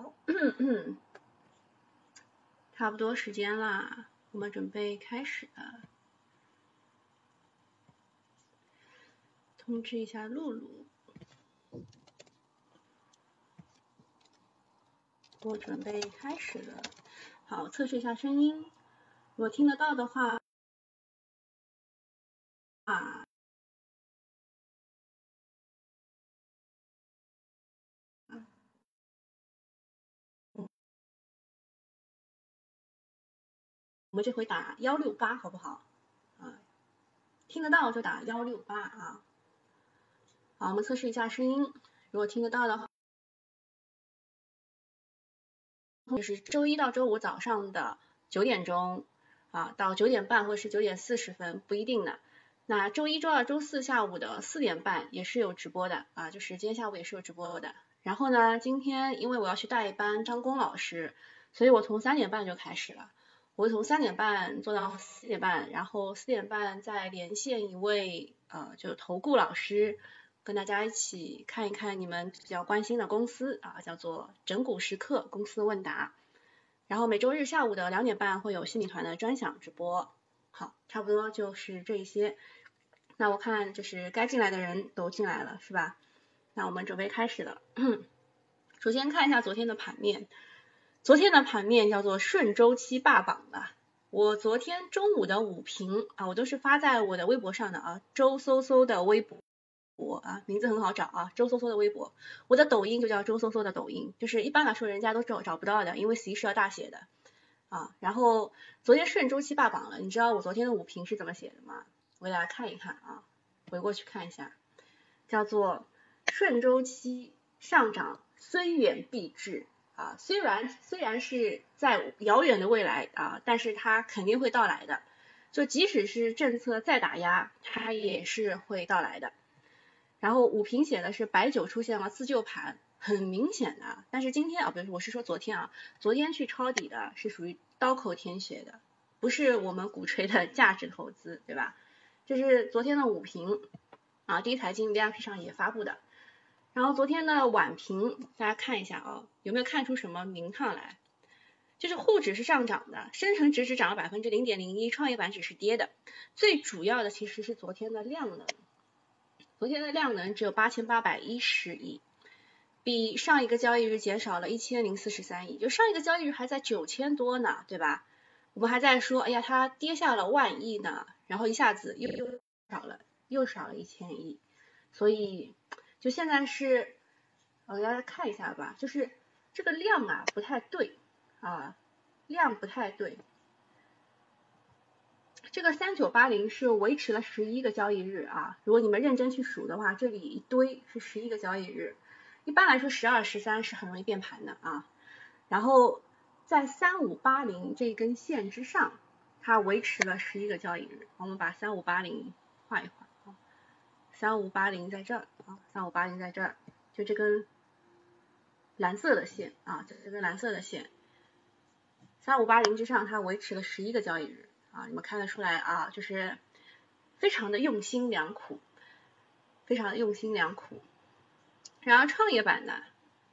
好，差不多时间啦，我们准备开始了。通知一下露露，我准备开始了。好，测试一下声音，我听得到的话，我们这回打幺六八好不好？啊，听得到就打幺六八啊。好，我们测试一下声音，如果听得到的话，就是周一到周五早上的九点钟啊到九点半或者是九点四十分不一定的。那周一、周二、周四下午的四点半也是有直播的啊，就是今天下午也是有直播的。然后呢，今天因为我要去带一班张工老师，所以我从三点半就开始了。我会从三点半做到四点半，然后四点半再连线一位呃，就是投顾老师，跟大家一起看一看你们比较关心的公司啊，叫做整股时刻公司问答。然后每周日下午的两点半会有心理团的专享直播。好，差不多就是这一些。那我看就是该进来的人都进来了，是吧？那我们准备开始了。首先看一下昨天的盘面。昨天的盘面叫做顺周期霸榜的，我昨天中午的午评啊，我都是发在我的微博上的啊，周搜搜的微博，我啊名字很好找啊，周搜搜的微博，我的抖音就叫周搜搜的抖音，就是一般来说人家都找找不到的，因为 C 是要大写的啊。然后昨天顺周期霸榜了，你知道我昨天的午评是怎么写的吗？我给大家看一看啊，回过去看一下，叫做顺周期上涨虽远必至。啊，虽然虽然是在遥远的未来啊，但是它肯定会到来的。就即使是政策再打压，它也是会到来的。然后五平写的是白酒出现了自救盘，很明显的。但是今天啊，不是我是说昨天啊，昨天去抄底的是属于刀口舔血的，不是我们鼓吹的价值投资，对吧？这是昨天的五评啊，第一财经 VIP 上也发布的。然后昨天的晚评，大家看一下啊，有没有看出什么名堂来？就是沪指是上涨的，深成指只涨了百分之零点零一，创业板指是跌的。最主要的其实是昨天的量能，昨天的量能只有八千八百一十亿，比上一个交易日减少了一千零四十三亿，就上一个交易日还在九千多呢，对吧？我们还在说，哎呀，它跌下了万亿呢，然后一下子又又少了，又少了一千亿，所以。就现在是，我给大家看一下吧，就是这个量啊不太对啊，量不太对。这个三九八零是维持了十一个交易日啊，如果你们认真去数的话，这里一堆是十一个交易日。一般来说，十二、十三是很容易变盘的啊。然后在三五八零这根线之上，它维持了十一个交易日。我们把三五八零画一画。三五八零在这儿啊，三五八零在这儿，就这根蓝色的线啊，这根蓝色的线，三五八零之上它维持了十一个交易日啊，你们看得出来啊，就是非常的用心良苦，非常的用心良苦。然后创业板呢，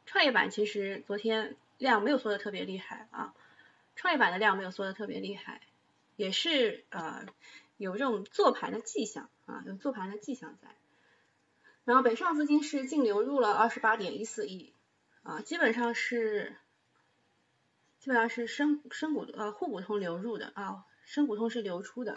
创业板其实昨天量没有缩的特别厉害啊，创业板的量没有缩的特别厉害，也是呃有这种做盘的迹象。啊，有做盘的迹象在，然后北上资金是净流入了二十八点一四亿，啊，基本上是基本上是深深股呃沪股通流入的啊，深股通是流出的，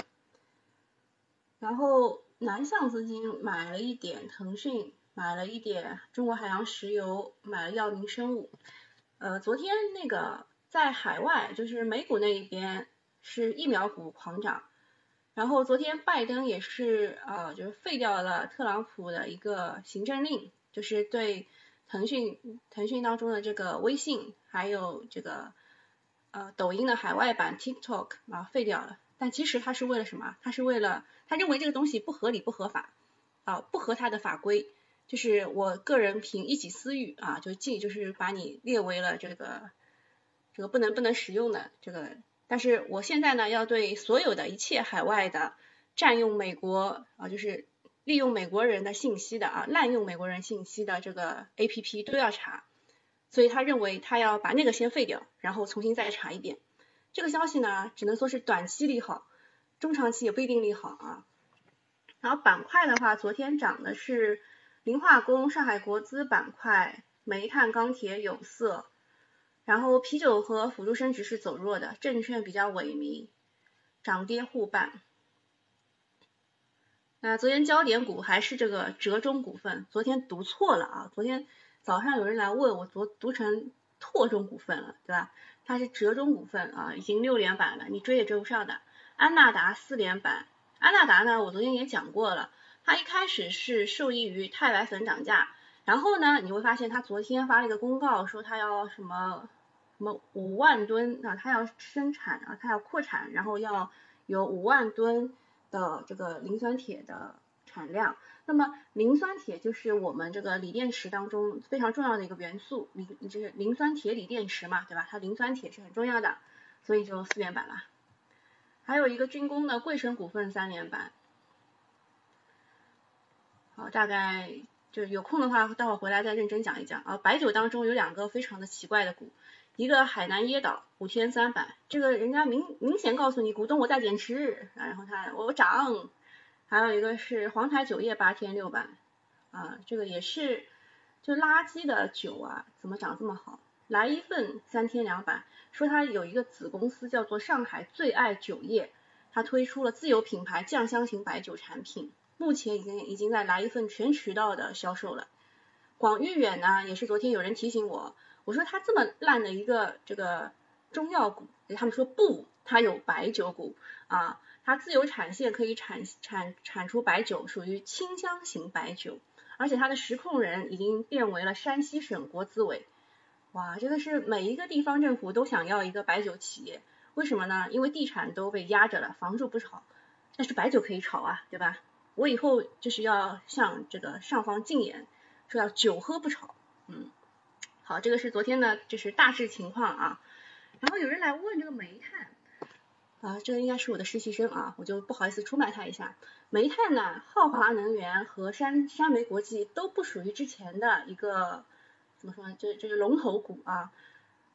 然后南向资金买了一点腾讯，买了一点中国海洋石油，买了药明生物，呃，昨天那个在海外就是美股那一边是疫苗股狂涨。然后昨天拜登也是呃，就是废掉了特朗普的一个行政令，就是对腾讯腾讯当中的这个微信还有这个呃抖音的海外版 TikTok 啊废掉了。但其实他是为了什么？他是为了他认为这个东西不合理不合法啊，不合他的法规，就是我个人凭一己私欲啊，就进就是把你列为了这个这个不能不能使用的这个。但是我现在呢，要对所有的一切海外的占用美国啊，就是利用美国人的信息的啊，滥用美国人信息的这个 A P P 都要查所以他认为他要把那个先废掉，然后重新再查一遍。这个消息呢，只能说是短期利好，中长期也不一定利好啊。然后板块的话，昨天涨的是磷化工、上海国资板块、煤炭、钢铁、有色。然后啤酒和辅助生殖是走弱的，证券比较萎靡，涨跌互半。那昨天焦点股还是这个浙中股份，昨天读错了啊，昨天早上有人来问我，昨读成拓中股份了，对吧？它是浙中股份啊，已经六连板了，你追也追不上的。安纳达四连板，安纳达呢，我昨天也讲过了，它一开始是受益于钛白粉涨价，然后呢，你会发现它昨天发了一个公告，说它要什么什么五万吨啊，它要生产啊，它要扩产，然后要有五万吨。的这个磷酸铁的产量，那么磷酸铁就是我们这个锂电池当中非常重要的一个元素，磷就是磷酸铁锂电池嘛，对吧？它磷酸铁是很重要的，所以就四连板了。还有一个军工的贵生股份三连板。好，大概就有空的话，待会回来再认真讲一讲啊。白酒当中有两个非常的奇怪的股。一个海南椰岛五天三百，这个人家明明显告诉你股东我在减持，然后他我涨，还有一个是黄台酒业八天六百，啊，这个也是就垃圾的酒啊，怎么涨这么好？来一份三天两百，说他有一个子公司叫做上海最爱酒业，他推出了自有品牌酱香型白酒产品，目前已经已经在来一份全渠道的销售了。广誉远呢，也是昨天有人提醒我。我说他这么烂的一个这个中药股，他们说不，它有白酒股啊，它自有产线可以产产产出白酒，属于清香型白酒，而且它的实控人已经变为了山西省国资委，哇，这个是每一个地方政府都想要一个白酒企业，为什么呢？因为地产都被压着了，房住不炒，但是白酒可以炒啊，对吧？我以后就是要向这个上方进言，说要酒喝不炒，嗯。好，这个是昨天的，就是大致情况啊。然后有人来问这个煤炭，啊，这个应该是我的实习生啊，我就不好意思出卖他一下。煤炭呢，浩华能源和山山煤国际都不属于之前的一个怎么说呢？这这是龙头股啊。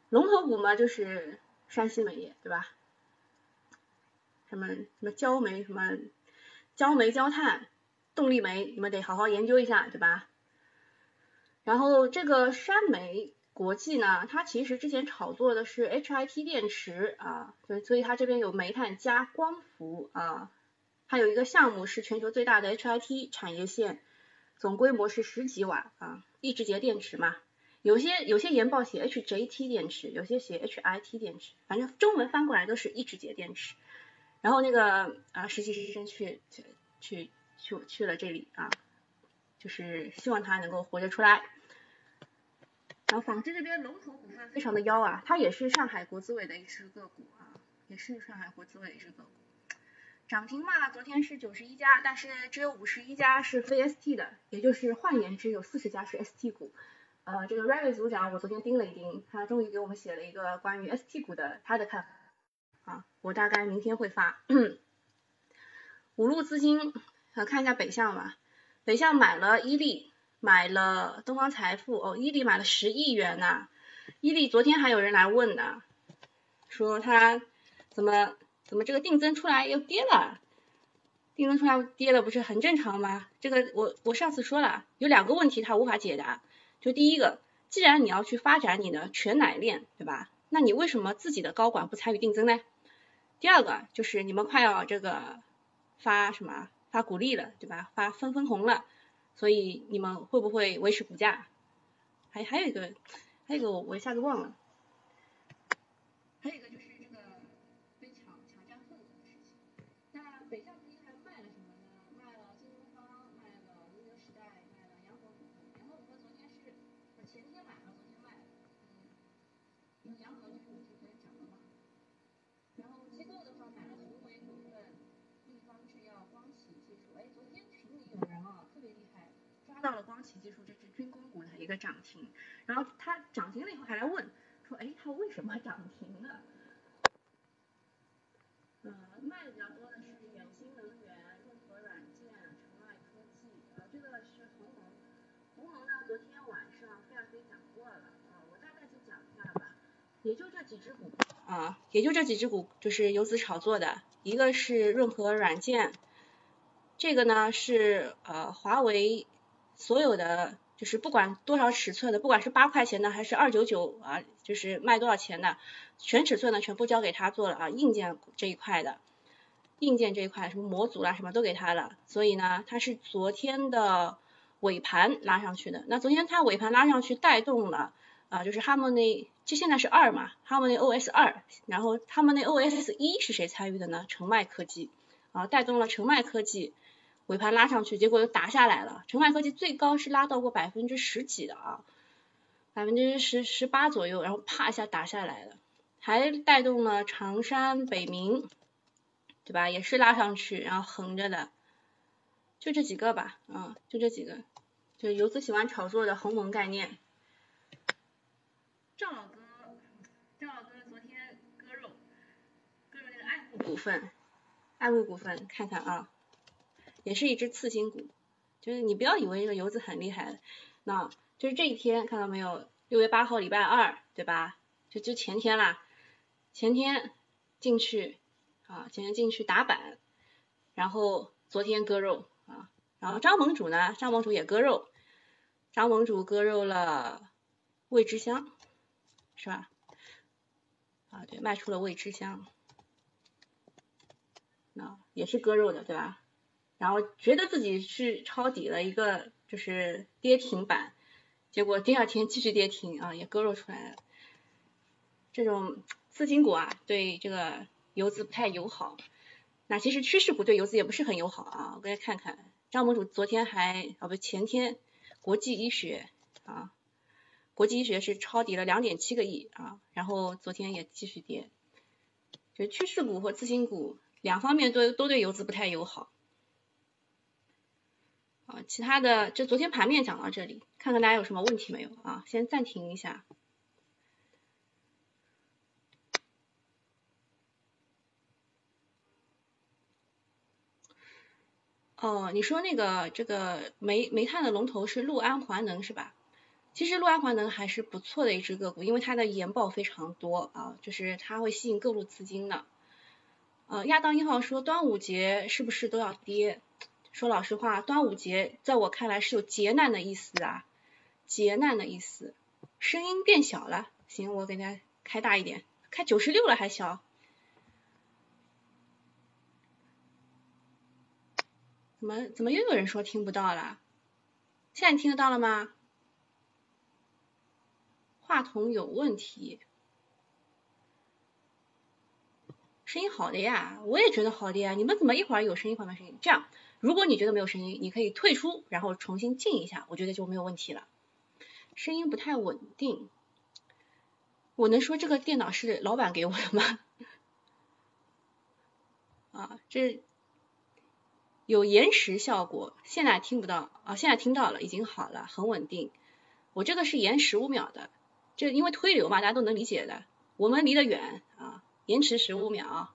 龙头股嘛，就是山西煤业，对吧？什么什么焦煤，什么焦煤焦炭，动力煤，你们得好好研究一下，对吧？然后这个山煤国际呢，它其实之前炒作的是 HIT 电池啊，所以所以它这边有煤炭加光伏啊，还有一个项目是全球最大的 HIT 产业线，总规模是十几瓦啊，一直节电池嘛，有些有些研报写 HJT 电池，有些写 HIT 电池，反正中文翻过来都是一直节电池。然后那个啊实习实习生去去去去去了这里啊，就是希望他能够活着出来。纺织这边龙头股份非常的妖啊，它也是上海国资委的一只个股啊，也是上海国资委一只个股。涨停嘛，昨天是九十一家，但是只有五十一家是非 ST 的，也就是换言之有四十家是 ST 股。呃，这个 Ravi 组长我昨天盯了一盯，他终于给我们写了一个关于 ST 股的他的看法啊，我大概明天会发。五路资金，呃，看一下北向吧，北向买了伊利。买了东方财富哦，伊利买了十亿元呐。伊利昨天还有人来问呢，说他怎么怎么这个定增出来又跌了，定增出来跌了不是很正常吗？这个我我上次说了，有两个问题他无法解答。就第一个，既然你要去发展你的全奶链，对吧？那你为什么自己的高管不参与定增呢？第二个就是你们快要这个发什么发股利了，对吧？发分分红了。所以你们会不会维持股价？还还有一个，还有一个我我一下子忘了，还有一个就是到了光启技术这只军工股的一个涨停，然后它涨停了以后还来问，说哎它为什么涨停了？呃，卖的比较多的是远星能源、润和软件、城爱科技，呃这个是鸿蒙，鸿蒙呢昨天晚上飞亚飞讲过了，啊我大概再讲一下吧。也就这几只股啊，也就这几只股就是游资炒作的，一个是润和软件，这个呢是呃华为所有的就是不管多少尺寸的，不管是八块钱的还是二九九啊，就是卖多少钱的，全尺寸的全部交给他做了啊，硬件这一块的。硬件这一块，什么模组啦，什么都给他了，所以呢，它是昨天的尾盘拉上去的。那昨天它尾盘拉上去，带动了啊，就是 Harmony，这现在是二嘛，Harmony OS 二，然后 Harmony OS 一是谁参与的呢？澄迈科技啊，带动了澄迈科技尾盘拉上去，结果又打下来了。澄迈科技最高是拉到过百分之十几的啊，百分之十十八左右，然后啪一下打下来了，还带动了长山、北明。对吧？也是拉上去，然后横着的，就这几个吧，啊，就这几个，就游资喜欢炒作的鸿蒙概念。赵老哥，赵老哥昨天割肉，割肉那个爱护股份，爱护股份，看看啊，也是一只次新股，就是你不要以为这个游资很厉害，那就是这一天看到没有？六月八号礼拜二，对吧？就就前天啦，前天进去。啊，前天进去打板，然后昨天割肉啊，然后张盟主呢，张盟主也割肉，张盟主割肉了味之香，是吧？啊，对，卖出了味之香，那也是割肉的，对吧？然后觉得自己是抄底了一个就是跌停板，结果第二天继续跌停啊，也割肉出来了。这种次新股啊，对这个。游资不太友好，那其实趋势股对游资也不是很友好啊。我给大家看看，张盟主昨天还啊不前天，国际医学啊，国际医学是抄底了两点七个亿啊，然后昨天也继续跌，就趋势股和次新股两方面都都对游资不太友好啊。其他的就昨天盘面讲到这里，看看大家有什么问题没有啊？先暂停一下。哦，你说那个这个煤煤炭的龙头是陆安环能是吧？其实陆安环能还是不错的一只个股，因为它的研报非常多啊，就是它会吸引各路资金的。呃，亚当一号说端午节是不是都要跌？说老实话，端午节在我看来是有劫难的意思啊，劫难的意思。声音变小了，行，我给大家开大一点，开九十六了还小。怎么怎么又有人说听不到了？现在听得到了吗？话筒有问题，声音好的呀，我也觉得好的呀。你们怎么一会儿有声音，一会儿没声音？这样，如果你觉得没有声音，你可以退出，然后重新进一下，我觉得就没有问题了。声音不太稳定，我能说这个电脑是老板给我的吗？啊，这。有延时效果，现在听不到啊，现在听到了，已经好了，很稳定。我这个是延十五秒的，这因为推流嘛，大家都能理解的。我们离得远啊，延迟十五秒。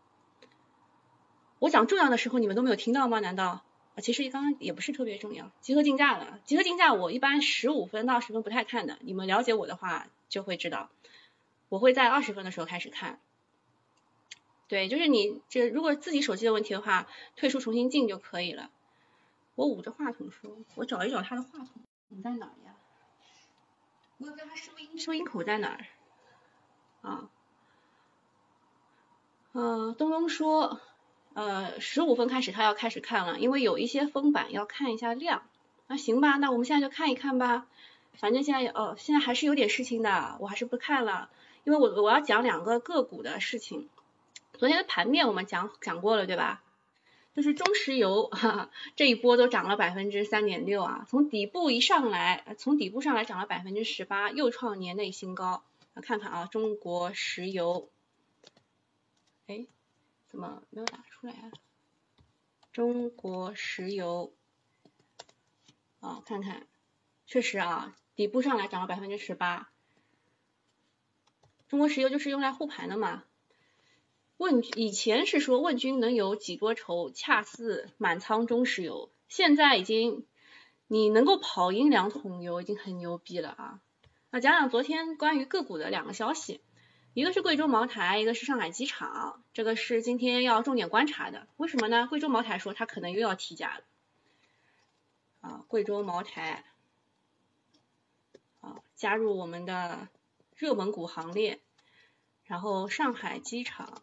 我讲重要的时候你们都没有听到吗？难道？其实刚刚也不是特别重要。集合竞价了，集合竞价我一般十五分到十分不太看的，你们了解我的话就会知道，我会在二十分的时候开始看。对，就是你这如果自己手机的问题的话，退出重新进就可以了。我捂着话筒说，我找一找他的话筒在哪呀？我也不知道他收音收音口在哪儿。啊，嗯，东东说，呃，十五分开始他要开始看了，因为有一些封板要看一下量。那行吧，那我们现在就看一看吧。反正现在哦，现在还是有点事情的，我还是不看了，因为我我要讲两个个股的事情。昨天的盘面我们讲讲过了，对吧？就是中石油哈哈，这一波都涨了百分之三点六啊，从底部一上来，从底部上来涨了百分之十八，又创年内新高。看看啊，中国石油，哎，怎么没有打出来啊？中国石油，啊，看看，确实啊，底部上来涨了百分之十八。中国石油就是用来护盘的嘛。问以前是说问君能有几多愁，恰似满仓中石油。现在已经你能够跑赢两桶油，已经很牛逼了啊！那讲讲昨天关于个股的两个消息。一个是贵州茅台，一个是上海机场，这个是今天要重点观察的。为什么呢？贵州茅台说它可能又要提价了。啊，贵州茅台啊加入我们的热门股行列，然后上海机场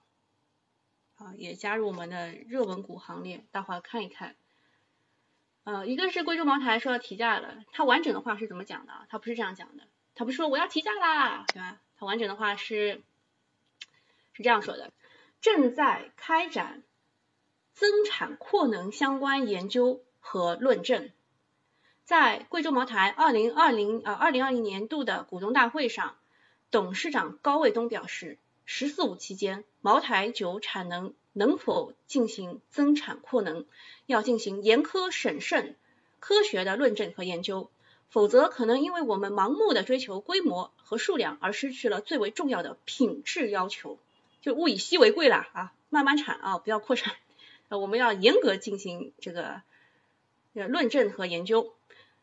啊也加入我们的热门股行列，大伙看一看。呃，一个是贵州茅台说要提价了，它完整的话是怎么讲的？它不是这样讲的，它不是说我要提价啦，对吧？它完整的话是是这样说的：正在开展增产扩能相关研究和论证。在贵州茅台二零二零呃二零二零年度的股东大会上，董事长高卫东表示，“十四五”期间茅台酒产能能否进行增产扩能，要进行严苛审慎、科学的论证和研究，否则可能因为我们盲目的追求规模和数量而失去了最为重要的品质要求，就物以稀为贵了啊，慢慢产啊，不要扩产，呃，我们要严格进行这个论证和研究。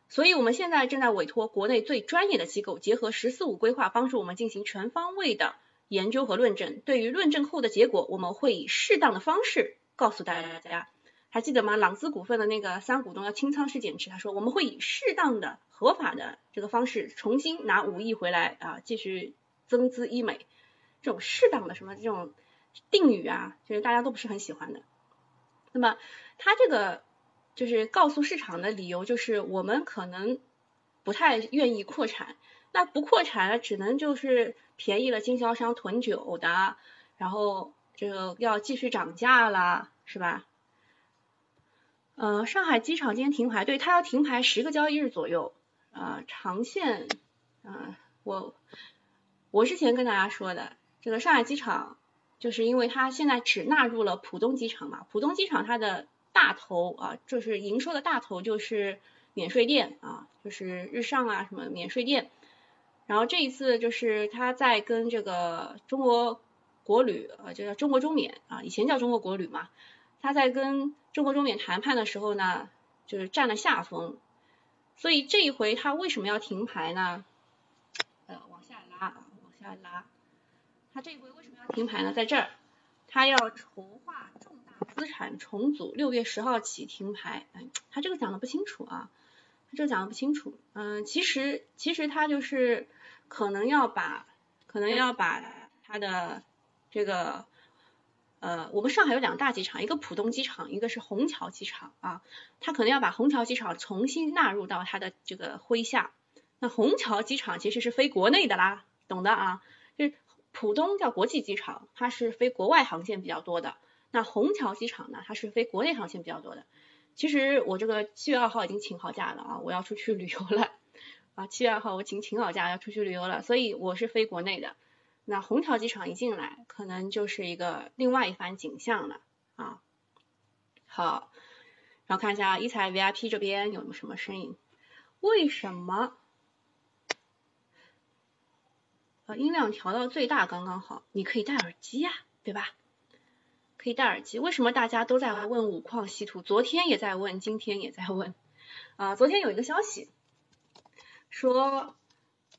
所以，我们现在正在委托国内最专业的机构，结合“十四五”规划，帮助我们进行全方位的研究和论证。对于论证后的结果，我们会以适当的方式告诉大家。还记得吗？朗姿股份的那个三股东要清仓式减持，他说我们会以适当的、合法的这个方式重新拿五亿回来啊，继续增资医美。这种适当的什么这种定语啊，就是大家都不是很喜欢的。那么，他这个。就是告诉市场的理由，就是我们可能不太愿意扩产，那不扩产只能就是便宜了经销商囤酒的，然后这个要继续涨价了，是吧？呃，上海机场今天停牌，对，它要停牌十个交易日左右，呃，长线，啊，我我之前跟大家说的，这个上海机场就是因为它现在只纳入了浦东机场嘛，浦东机场它的。大头啊，就是营收的大头就是免税店啊，就是日上啊什么免税店。然后这一次就是他在跟这个中国国旅啊，就叫中国中免啊，以前叫中国国旅嘛，他在跟中国中缅谈判的时候呢，就是占了下风。所以这一回他为什么要停牌呢？呃，往下拉啊，往下拉。他这一回为什么要停牌呢？在这儿，他要筹划重大。资产重组，六月十号起停牌。哎，他这个讲的不清楚啊，他这个讲的不清楚。嗯，其实其实他就是可能要把可能要把他的这个呃，我们上海有两大机场，一个浦东机场，一个是虹桥机场啊。他可能要把虹桥机场重新纳入到他的这个麾下。那虹桥机场其实是飞国内的啦，懂的啊。就是浦东叫国际机场，它是飞国外航线比较多的。那虹桥机场呢？它是飞国内航线比较多的。其实我这个七月二号已经请好假了啊，我要出去旅游了 啊。七月二号我请请好假要出去旅游了，所以我是飞国内的。那虹桥机场一进来，可能就是一个另外一番景象了啊。好，然后看一下一彩 VIP 这边有什么声音？为什么？呃，音量调到最大刚刚好，你可以戴耳机呀，对吧？可以戴耳机，为什么大家都在问五矿稀土？昨天也在问，今天也在问。啊，昨天有一个消息说，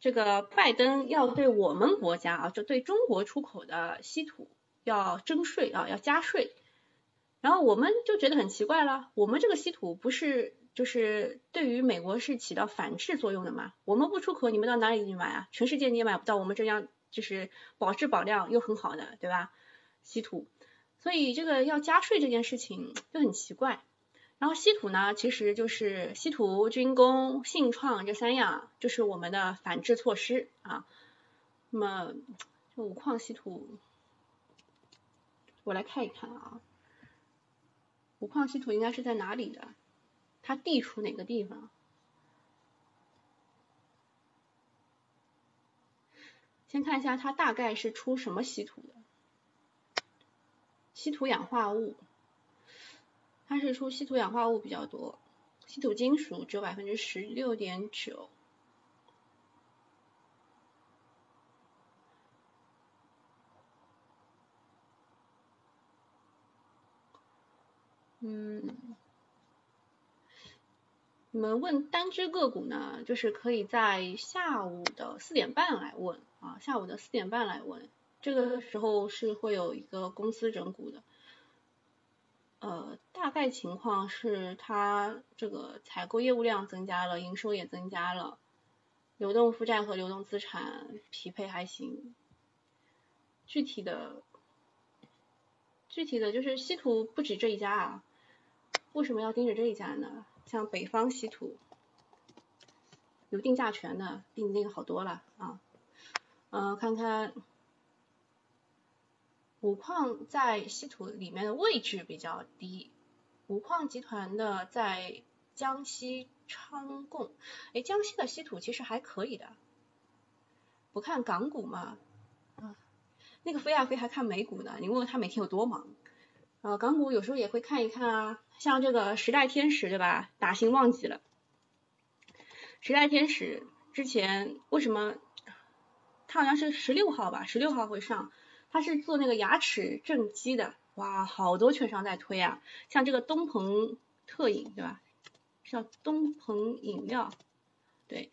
这个拜登要对我们国家啊，就对中国出口的稀土要征税啊，要加税。然后我们就觉得很奇怪了，我们这个稀土不是就是对于美国是起到反制作用的吗？我们不出口，你们到哪里去买啊？全世界你也买不到我们这样就是保质保量又很好的，对吧？稀土。所以这个要加税这件事情就很奇怪。然后稀土呢，其实就是稀土、军工、信创这三样，就是我们的反制措施啊。那么这五矿稀土，我来看一看啊。五矿稀土应该是在哪里的？它地处哪个地方？先看一下它大概是出什么稀土的。稀土氧化物，它是出稀土氧化物比较多，稀土金属只有百分之十六点九。嗯，你们问单只个股呢，就是可以在下午的四点半来问啊，下午的四点半来问。这个时候是会有一个公司整股的。呃，大概情况是它这个采购业务量增加了，营收也增加了，流动负债和流动资产匹配还行。具体的，具体的就是稀土不止这一家啊，为什么要盯着这一家呢？像北方稀土，有定价权的，比你那个好多了啊。嗯，看看。五矿在稀土里面的位置比较低，五矿集团的在江西昌贡，哎，江西的稀土其实还可以的，不看港股嘛，啊，那个飞啊飞还看美股呢，你问问他每天有多忙，啊，港股有时候也会看一看啊，像这个时代天使对吧，打新忘记了，时代天使之前为什么，它好像是十六号吧，十六号会上。他是做那个牙齿正畸的，哇，好多券商在推啊，像这个东鹏特饮对吧？叫东鹏饮料，对，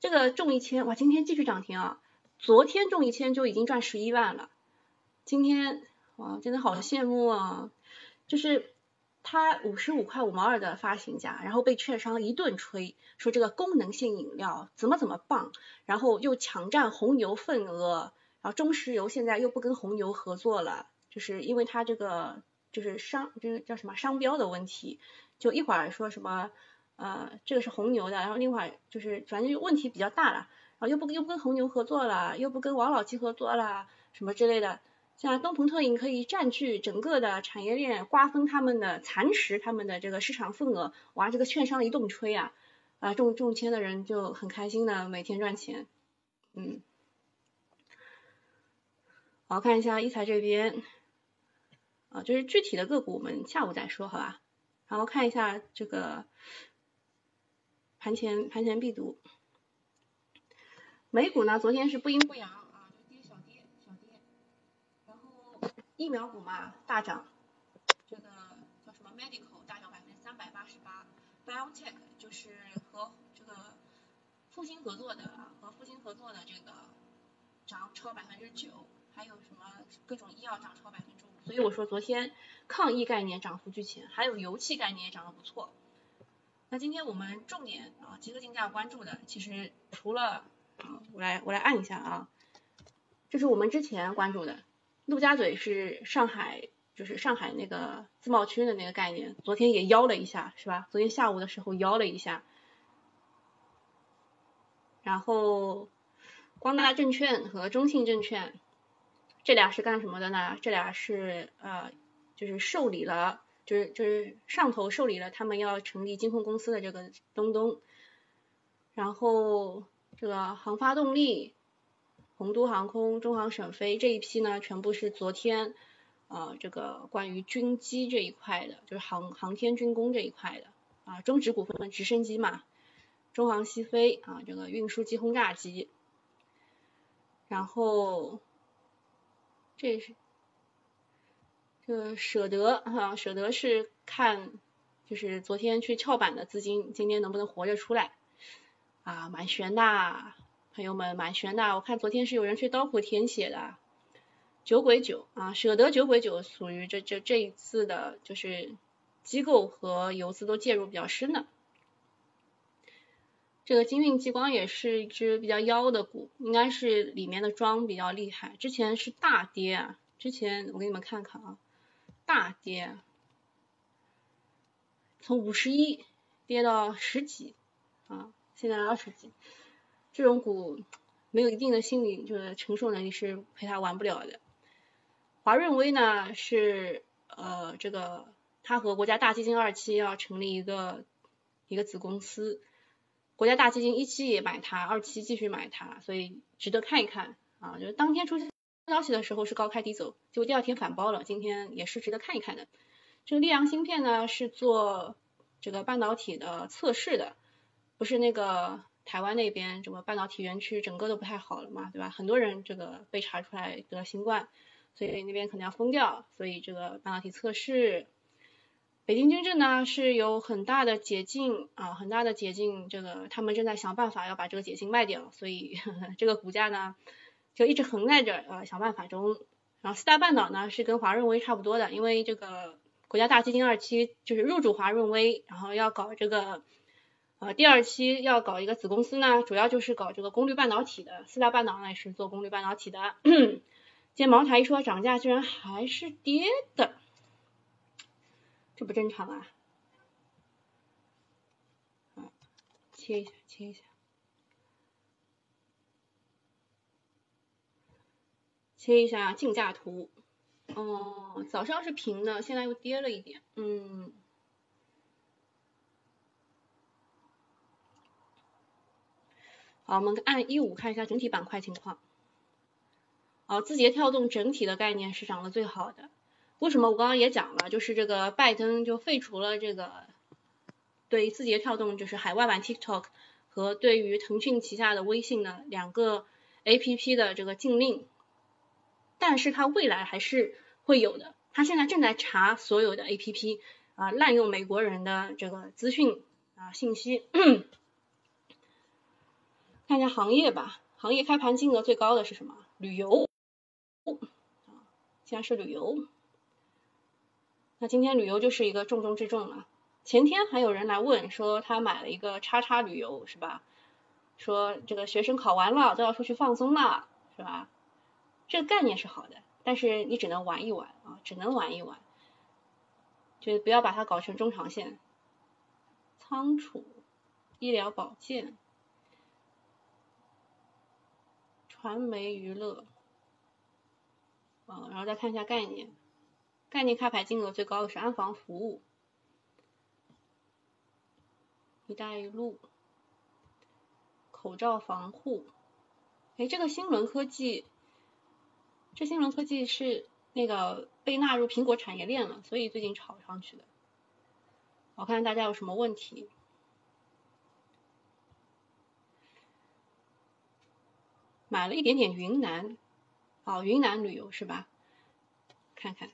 这个中一千，哇，今天继续涨停啊，昨天中一千就已经赚十一万了，今天哇，真的好羡慕啊，就是它五十五块五毛二的发行价，然后被券商一顿吹，说这个功能性饮料怎么怎么棒，然后又抢占红牛份额。然后中石油现在又不跟红牛合作了，就是因为它这个就是商就是叫什么商标的问题，就一会儿说什么呃这个是红牛的，然后另外就是反正就问题比较大了，然后又不又不跟红牛合作了，又不跟王老吉合作了，什么之类的，像东鹏特饮可以占据整个的产业链，瓜分他们的蚕食他们的这个市场份额，哇这个券商一顿吹啊啊中中签的人就很开心的每天赚钱，嗯。好，看一下一财这边，啊，就是具体的个股我们下午再说，好吧？然后看一下这个盘前盘前必读，美股呢昨天是不阴不阳啊，就跌小跌小跌，然后疫苗股嘛大涨，这个叫什么 Medical 大涨百分之三百八十八，Biotech 就是和这个复星合作的啊，和复星合作的这个涨超百分之九。还有什么各种医药涨超百分之五，所以我说昨天抗疫概念涨幅居前，还有油气概念也涨得不错。那今天我们重点啊，集合竞价关注的，其实除了啊，我来我来按一下啊，这是我们之前关注的，陆家嘴是上海，就是上海那个自贸区的那个概念，昨天也邀了一下，是吧？昨天下午的时候邀了一下，然后光大证券和中信证券。这俩是干什么的呢？这俩是呃，就是受理了，就是就是上头受理了他们要成立金控公司的这个东东，然后这个航发动力、洪都航空、中航沈飞这一批呢，全部是昨天呃这个关于军机这一块的，就是航航天军工这一块的啊，中直股份直升机嘛，中航西飞啊这个运输机轰炸机，然后。这是这个舍得哈，舍得是看就是昨天去翘板的资金，今天能不能活着出来啊？蛮悬的，朋友们蛮悬的。我看昨天是有人去刀口填写的，酒鬼酒啊，舍得酒鬼酒属于这这这一次的，就是机构和游资都介入比较深的。这个金运激光也是一只比较妖的股，应该是里面的庄比较厉害。之前是大跌啊，之前我给你们看看啊，大跌，从五十一跌到十几啊，现在二十几，这种股没有一定的心理就是承受能力是陪他玩不了的。华润微呢是呃这个，它和国家大基金二期要成立一个一个子公司。国家大基金一期也买它，二期继续买它，所以值得看一看啊。就是当天出消息的时候是高开低走，结果第二天反包了，今天也是值得看一看的。这个溧阳芯片呢是做这个半导体的测试的，不是那个台湾那边什么半导体园区整个都不太好了嘛，对吧？很多人这个被查出来得新冠，所以那边可能要封掉，所以这个半导体测试。北京军政呢是有很大的解禁啊，很大的解禁，这个他们正在想办法要把这个解禁卖掉，所以呵 呵这个股价呢就一直横在这儿，呃，想办法中。然后四大半岛呢是跟华润微差不多的，因为这个国家大基金二期就是入主华润微，然后要搞这个呃第二期要搞一个子公司呢，主要就是搞这个功率半导体的。四大半岛呢也是做功率半导体的。今天茅台一说涨价，居然还是跌的，不正常啊！啊，切一下，切一下。切一下竞价图，哦，早上是平的，现在又跌了一点，嗯，好，我们按一五看一下整体板块情况，好，字节跳动整体的概念是涨得最好的，为什么？我刚刚也讲了，就是这个拜登就废除了这个对字节跳动就是海外版 TikTok 和对于腾讯旗下的微信的两个 APP 的这个禁令。但是它未来还是会有的，他现在正在查所有的 A P P 啊滥用美国人的这个资讯啊信息，看一下行业吧，行业开盘金额最高的是什么？旅游，啊，现在是旅游，那今天旅游就是一个重中之重了。前天还有人来问说他买了一个叉叉旅游是吧？说这个学生考完了都要出去放松了是吧？这个概念是好的，但是你只能玩一玩啊，只能玩一玩，就不要把它搞成中长线。仓储、医疗保健、传媒娱乐，啊，然后再看一下概念，概念开牌金额最高的是安防服务、一带一路、口罩防护，哎，这个新轮科技。这新龙科技是那个被纳入苹果产业链了，所以最近炒上去的。我看大家有什么问题？买了一点点云南，哦，云南旅游是吧？看看，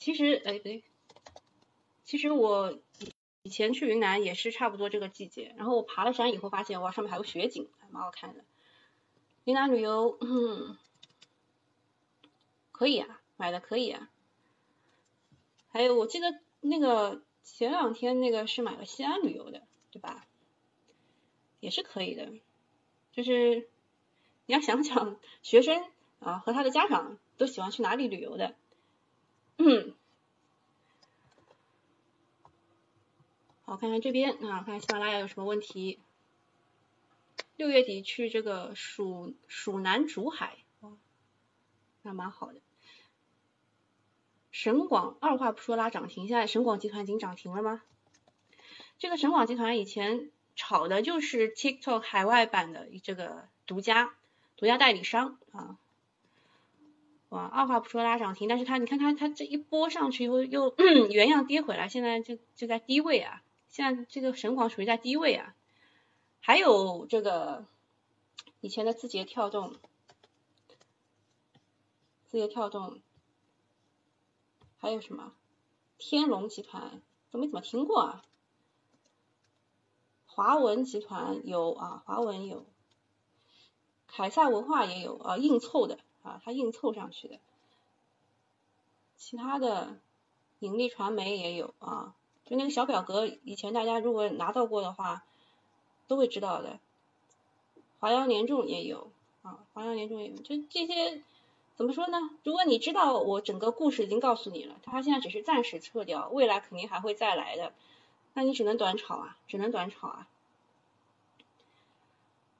其实哎对，其实我以前去云南也是差不多这个季节，然后我爬了山以后发现哇，上面还有雪景，还蛮好看的。云南旅游，嗯，可以啊，买的可以啊。还有，我记得那个前两天那个是买了西安旅游的，对吧？也是可以的。就是你要想想，学生啊和他的家长都喜欢去哪里旅游的。嗯。好，看看这边啊，看看喜马拉雅有什么问题。六月底去这个蜀蜀南竹海，那蛮好的。省广二话不说拉涨停，现在省广集团已经涨停了吗？这个省广集团以前炒的就是 TikTok 海外版的这个独家独家代理商啊，哇，二话不说拉涨停，但是它你看它它这一波上去以后又 原样跌回来，现在就就在低位啊，现在这个神广属于在低位啊。还有这个以前的字节跳动，字节跳动，还有什么天龙集团都没怎么听过啊，华文集团有啊，华文有，凯撒文化也有啊，硬凑的啊，它硬凑上去的，其他的盈利传媒也有啊，就那个小表格，以前大家如果拿到过的话。都会知道的，华阳联众也有啊，华阳联众也有，就这些怎么说呢？如果你知道我整个故事已经告诉你了，它现在只是暂时撤掉，未来肯定还会再来的，那你只能短炒啊，只能短炒啊。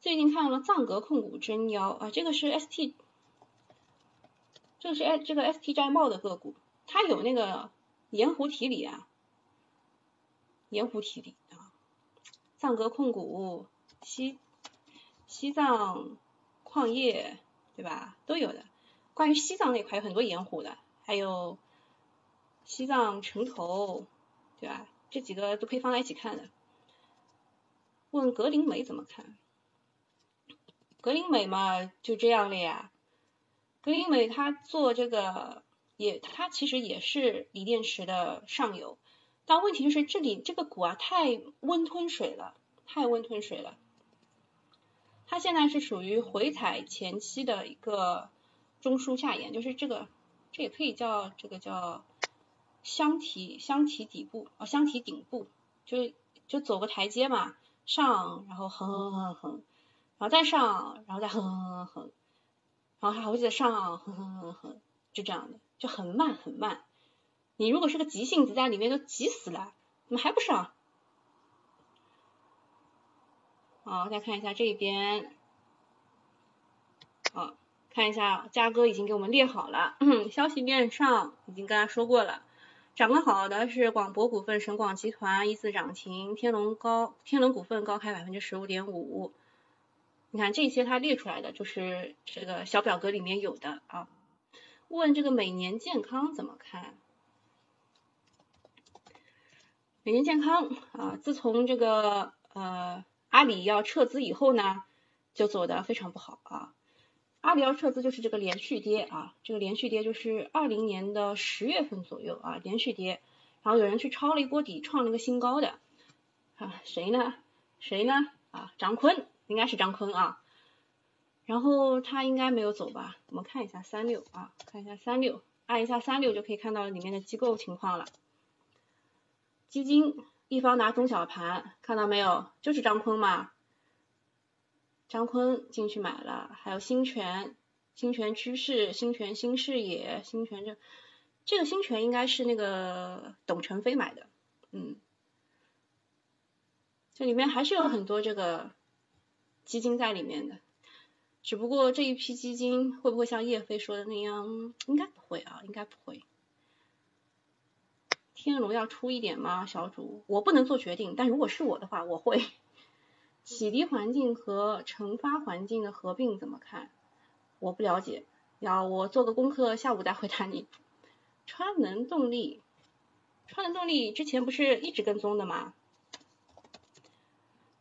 最近看了藏格控股真妖啊，这个是 ST，这个是哎这个 ST 摘帽的个股，它有那个盐湖提锂啊，盐湖提锂啊。藏格控股、西西藏矿业，对吧？都有的。关于西藏那块有很多盐湖的，还有西藏城投，对吧？这几个都可以放在一起看的。问格林美怎么看？格林美嘛，就这样了呀。格林美它做这个也，它其实也是锂电池的上游。但问题就是这里这个股啊太温吞水了，太温吞水了。它现在是属于回踩前期的一个中枢下沿，就是这个，这也可以叫这个叫箱体箱体底部啊，箱体顶部，就就走个台阶嘛，上然后横横横横，然后再上，然后再横横横横，然后还会再上横横横横，就这样的，就很慢很慢。你如果是个急性子，在里面都急死了，怎么还不上？好，再看一下这边，好，看一下嘉哥已经给我们列好了，消息面上已经跟他说过了，涨得好的是广博股份、省广集团依次涨停，天龙高天龙股份高开百分之十五点五，你看这些他列出来的就是这个小表格里面有的啊。问这个每年健康怎么看？每年健康啊，自从这个呃。阿里要撤资以后呢，就走的非常不好啊。阿里要撤资就是这个连续跌啊，这个连续跌就是二零年的十月份左右啊，连续跌，然后有人去抄了一波底，创了个新高的啊，谁呢？谁呢？啊，张坤，应该是张坤啊。然后他应该没有走吧？我们看一下三六啊，看一下三六，按一下三六就可以看到里面的机构情况了，基金。一方拿中小盘，看到没有？就是张坤嘛，张坤进去买了，还有新泉、新泉趋势、新泉新视野、新泉这这个新泉应该是那个董承飞买的，嗯，这里面还是有很多这个基金在里面的，只不过这一批基金会不会像叶飞说的那样？应该不会啊，应该不会。天龙要出一点吗？小主，我不能做决定，但如果是我的话，我会。启迪环境和成发环境的合并怎么看？我不了解，要我做个功课，下午再回答你。川能动力，川能动力之前不是一直跟踪的吗？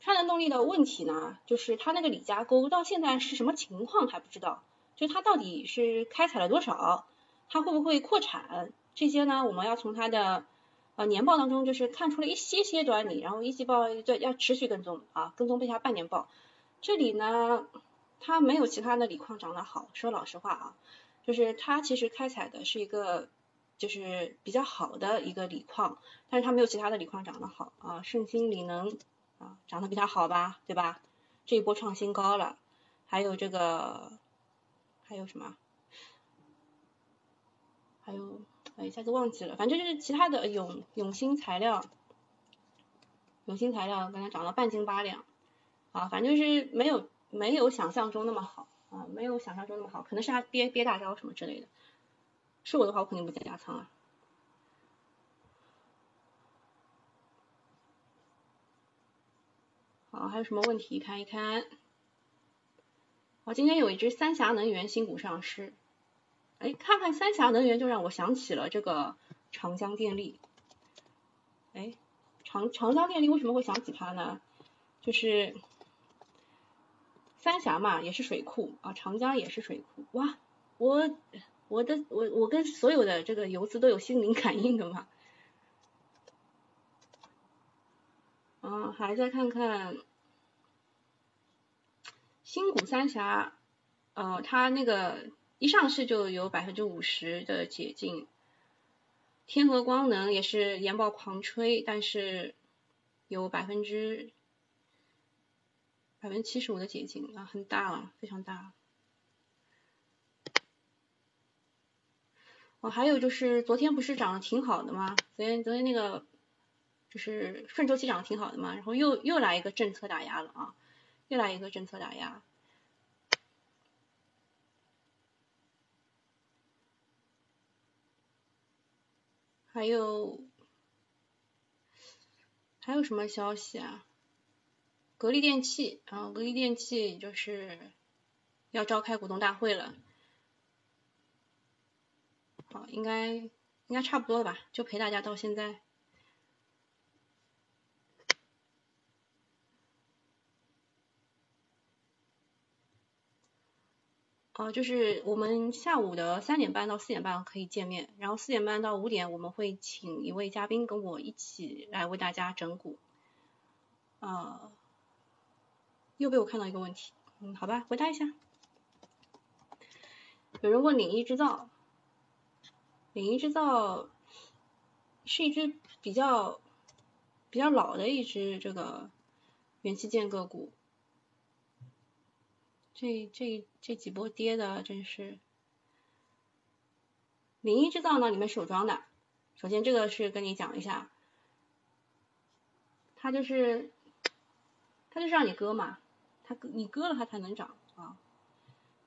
川能动力的问题呢，就是它那个李家沟到现在是什么情况还不知道，就它到底是开采了多少，它会不会扩产？这些呢，我们要从它的呃年报当中就是看出了一些些端倪，然后一季报要要持续跟踪啊，跟踪一下半年报。这里呢，它没有其他的锂矿长得好，说老实话啊，就是它其实开采的是一个就是比较好的一个锂矿，但是它没有其他的锂矿长得好啊，盛鑫锂能啊长得比它好吧，对吧？这一波创新高了，还有这个还有什么？还有。一下子忘记了，反正就是其他的永永兴材料，永兴材料刚才涨了半斤八两，啊，反正就是没有没有想象中那么好啊，没有想象中那么好，可能是他憋憋大招什么之类的。是我的话，我肯定不加仓啊。好，还有什么问题？看一看。好，今天有一只三峡能源新股上市。哎，看看三峡能源就让我想起了这个长江电力。哎，长长江电力为什么会想起它呢？就是三峡嘛，也是水库啊，长江也是水库。哇，我我的我我跟所有的这个游资都有心灵感应的嘛。嗯，还再看看新股三峡，呃，它那个。一上市就有百分之五十的解禁，天合光能也是研报狂吹，但是有百分之百分之七十五的解禁啊，很大了，非常大。哦，还有就是昨天不是涨得挺好的吗？昨天昨天那个就是顺周期涨得挺好的嘛，然后又又来一个政策打压了啊，又来一个政策打压。还有还有什么消息啊？格力电器啊，格力电器就是要召开股东大会了。好，应该应该差不多了吧？就陪大家到现在。啊，就是我们下午的三点半到四点半可以见面，然后四点半到五点我们会请一位嘉宾跟我一起来为大家整蛊。啊，又被我看到一个问题，嗯，好吧，回答一下。有人问领益制造，领益制造是一只比较比较老的一只这个元器件个股，这这这几波跌的真是。零一制造呢，里面是有装的。首先这个是跟你讲一下，它就是它就是让你割嘛，它你割了它才能涨啊。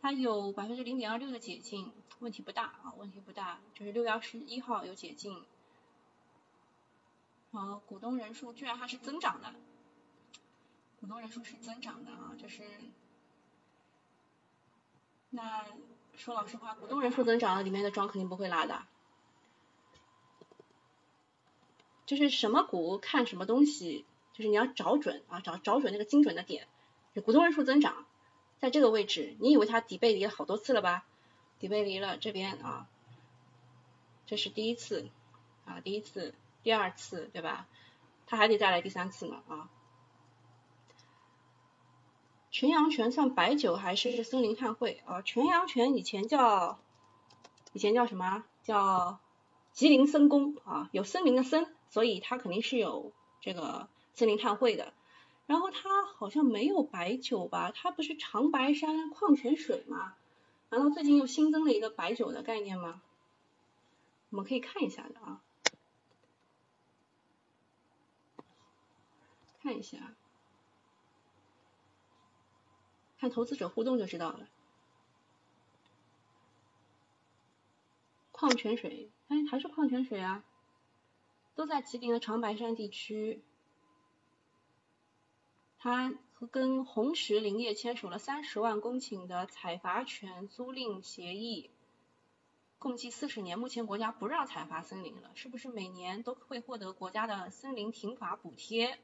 它有百分之零点二六的解禁，问题不大啊，问题不大。就是六月二十一号有解禁，好，股东人数居然还是增长的，股东人数是增长的啊，就是，那说老实话，股东人数增长了，里面的庄肯定不会拉的。就是什么股看什么东西，就是你要找准啊，找找准那个精准的点，股东人数增长。在这个位置，你以为它底背离了好多次了吧？底背离了这边啊，这是第一次啊，第一次，第二次，对吧？它还得再来第三次呢啊。全阳泉算白酒还是森林碳汇啊？全阳泉以前叫以前叫什么？叫吉林森工啊，有森林的森，所以它肯定是有这个森林碳汇的。然后它好像没有白酒吧？它不是长白山矿泉水吗？难道最近又新增了一个白酒的概念吗？我们可以看一下的啊，看一下，看投资者互动就知道了。矿泉水，哎，还是矿泉水啊，都在吉林的长白山地区。他跟红石林业签署了三十万公顷的采伐权租赁协议，共计四十年。目前国家不让采伐森林了，是不是每年都会获得国家的森林停伐补贴？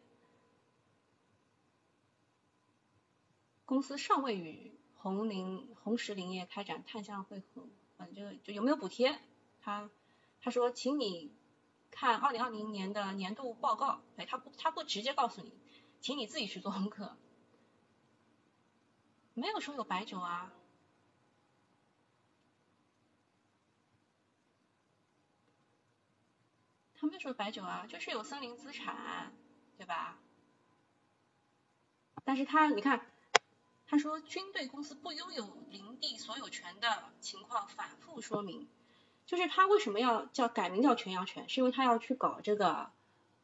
公司尚未与红林红石林业开展碳项会合，嗯，就就有没有补贴？他他说，请你看二零二零年的年度报告，哎，他不他不直接告诉你。请你自己去做功课，没有说有白酒啊，他没有说白酒啊，就是有森林资产，对吧？但是他你看，他说军队公司不拥有林地所有权的情况反复说明，就是他为什么要叫改名叫全阳泉，是因为他要去搞这个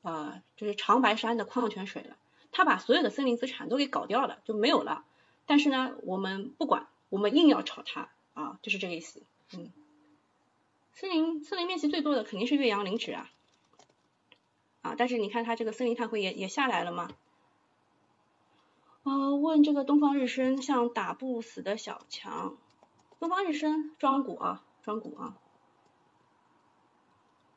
呃，就是长白山的矿泉水了。他把所有的森林资产都给搞掉了，就没有了。但是呢，我们不管，我们硬要炒它啊，就是这个意思。嗯，森林森林面积最多的肯定是岳阳林脂啊，啊，但是你看它这个森林碳汇也也下来了嘛。啊，问这个东方日升像打不死的小强，东方日升庄股啊，庄股啊，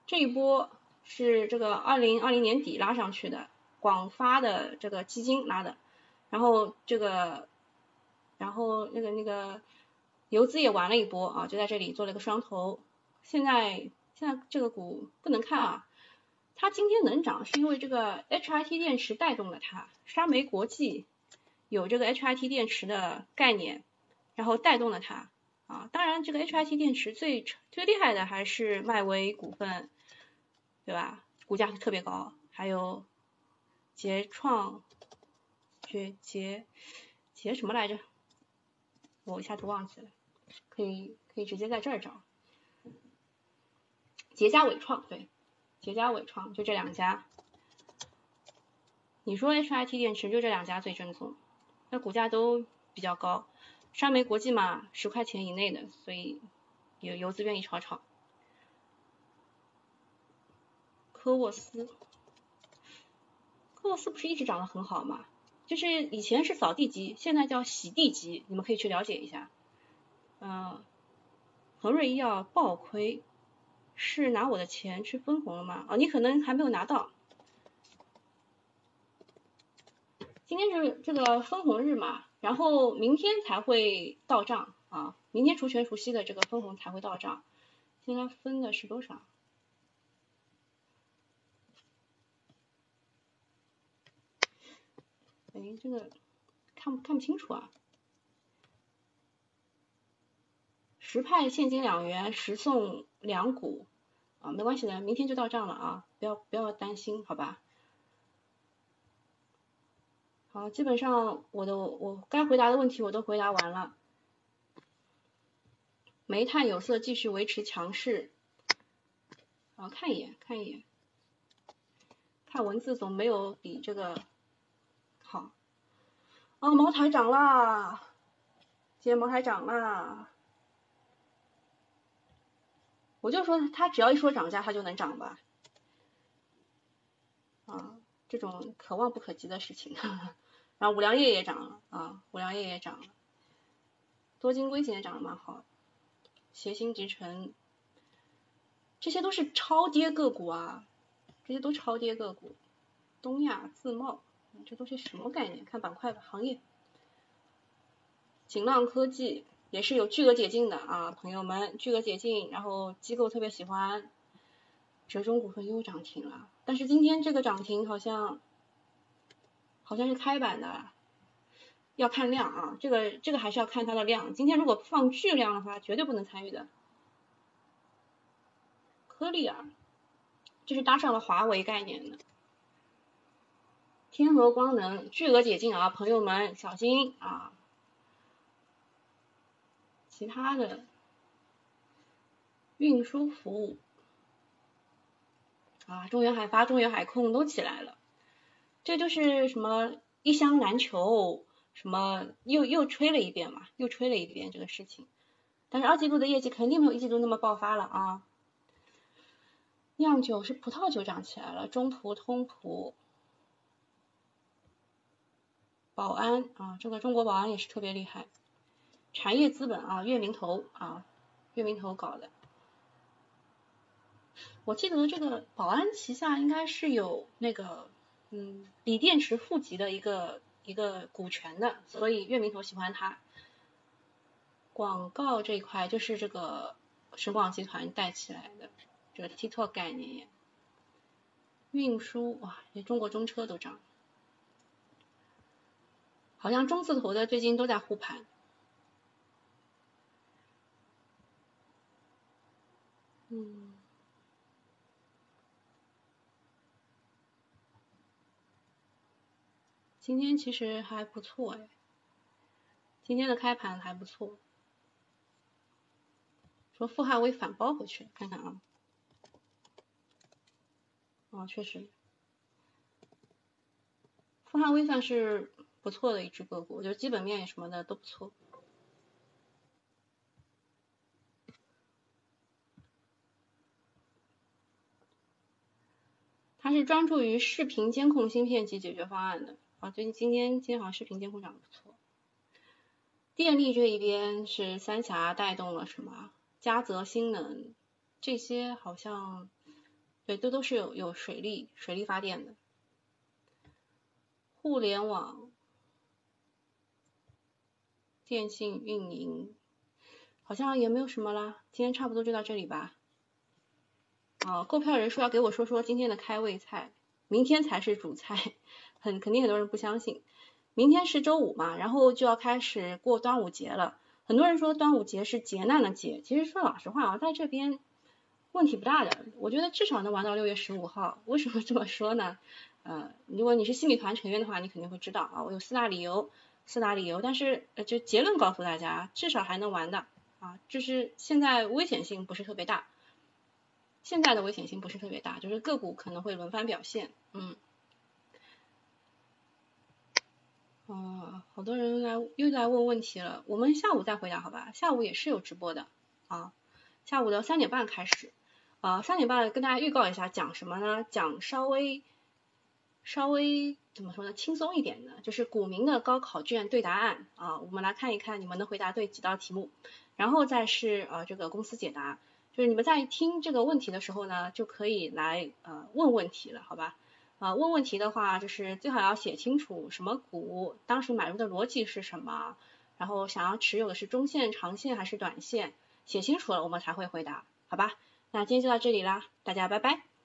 这一波是这个二零二零年底拉上去的。广发的这个基金拉的，然后这个，然后那个那个游资也玩了一波啊，就在这里做了一个双头。现在现在这个股不能看啊，它今天能涨是因为这个 HIT 电池带动了它，沙煤国际有这个 HIT 电池的概念，然后带动了它啊。当然这个 HIT 电池最最厉害的还是迈威股份，对吧？股价特别高，还有。捷创，捷捷捷什么来着？我一下子忘记了，可以可以直接在这儿找。捷佳伟创对，捷佳伟创就这两家。你说 HIT 电池就这两家最正宗，那股价都比较高。山煤国际嘛，十块钱以内的，所以有游资愿意炒炒。科沃斯。科沃斯不是一直涨得很好吗？就是以前是扫地机，现在叫洗地机，你们可以去了解一下。嗯，恒瑞医药爆亏，是拿我的钱去分红了吗？哦，你可能还没有拿到。今天是这个分红日嘛，然后明天才会到账啊，明天除权除息的这个分红才会到账。现在分的是多少？哎，这个看不看不清楚啊。十派现金两元，十送两股啊，没关系的，明天就到账了啊，不要不要担心，好吧？好，基本上我的我该回答的问题我都回答完了。煤炭有色继续维持强势，啊，看一眼看一眼，看文字总没有比这个好。啊，茅台涨啦，今天茅台涨啦。我就说他只要一说涨价，他就能涨吧。啊，这种可望不可及的事情。然后五粮液也涨了啊，五粮液也涨了。多晶硅今天涨得蛮好。协鑫集成，这些都是超跌个股啊，这些都超跌个股。东亚自贸，这都是什么概念？看板块吧，行业。锦浪科技。也是有巨额解禁的啊，朋友们，巨额解禁，然后机构特别喜欢，折中股份又涨停了，但是今天这个涨停好像好像是开板的，要看量啊，这个这个还是要看它的量，今天如果放巨量的话，绝对不能参与的。科利尔，这是搭上了华为概念的，天合光能巨额解禁啊，朋友们小心啊。其他的运输服务啊，中原海发、中原海控都起来了，这就是什么一箱难求，什么又又吹了一遍嘛，又吹了一遍这个事情。但是二季度的业绩肯定没有一季度那么爆发了啊。酿酒是葡萄酒涨起来了，中葡、通葡、宝安啊，这个中国宝安也是特别厉害。产业资本啊，月明投啊，月明投搞的。我记得这个宝安旗下应该是有那个嗯锂电池负极的一个一个股权的，所以月明投喜欢它。广告这一块就是这个神广集团带起来的这个 TikTok 概念。运输哇，连中国中车都涨，好像中字头的最近都在护盘。嗯，今天其实还不错哎，今天的开盘还不错。说富瀚微反包回去，看看啊，哦，确实，富瀚微算是不错的一只个股，我觉得基本面什么的都不错。它是专注于视频监控芯片及解决方案的啊，最近今天今天好像视频监控涨得不错。电力这一边是三峡带动了什么？嘉泽新能这些好像对，这都是有有水利水利发电的。互联网、电信运营好像也没有什么啦，今天差不多就到这里吧。啊，购票人数要给我说说今天的开胃菜，明天才是主菜，很肯定很多人不相信。明天是周五嘛，然后就要开始过端午节了。很多人说端午节是劫难的劫，其实说老实话啊，在这边问题不大的，我觉得至少能玩到六月十五号。为什么这么说呢？呃，如果你是新米团成员的话，你肯定会知道啊，我有四大理由，四大理由。但是呃，就结论告诉大家，至少还能玩的啊，就是现在危险性不是特别大。现在的危险性不是特别大，就是个股可能会轮番表现，嗯，哦，好多人来又在问问题了，我们下午再回答好吧？下午也是有直播的啊，下午的三点半开始，啊，三点半跟大家预告一下，讲什么呢？讲稍微稍微怎么说呢？轻松一点的，就是股民的高考卷对答案啊，我们来看一看你们能回答对几道题目，然后再是呃这个公司解答。就是你们在听这个问题的时候呢，就可以来呃问问题了，好吧？啊，问问题的话，就是最好要写清楚什么股，当时买入的逻辑是什么，然后想要持有的是中线、长线还是短线，写清楚了我们才会回答，好吧？那今天就到这里啦，大家拜拜。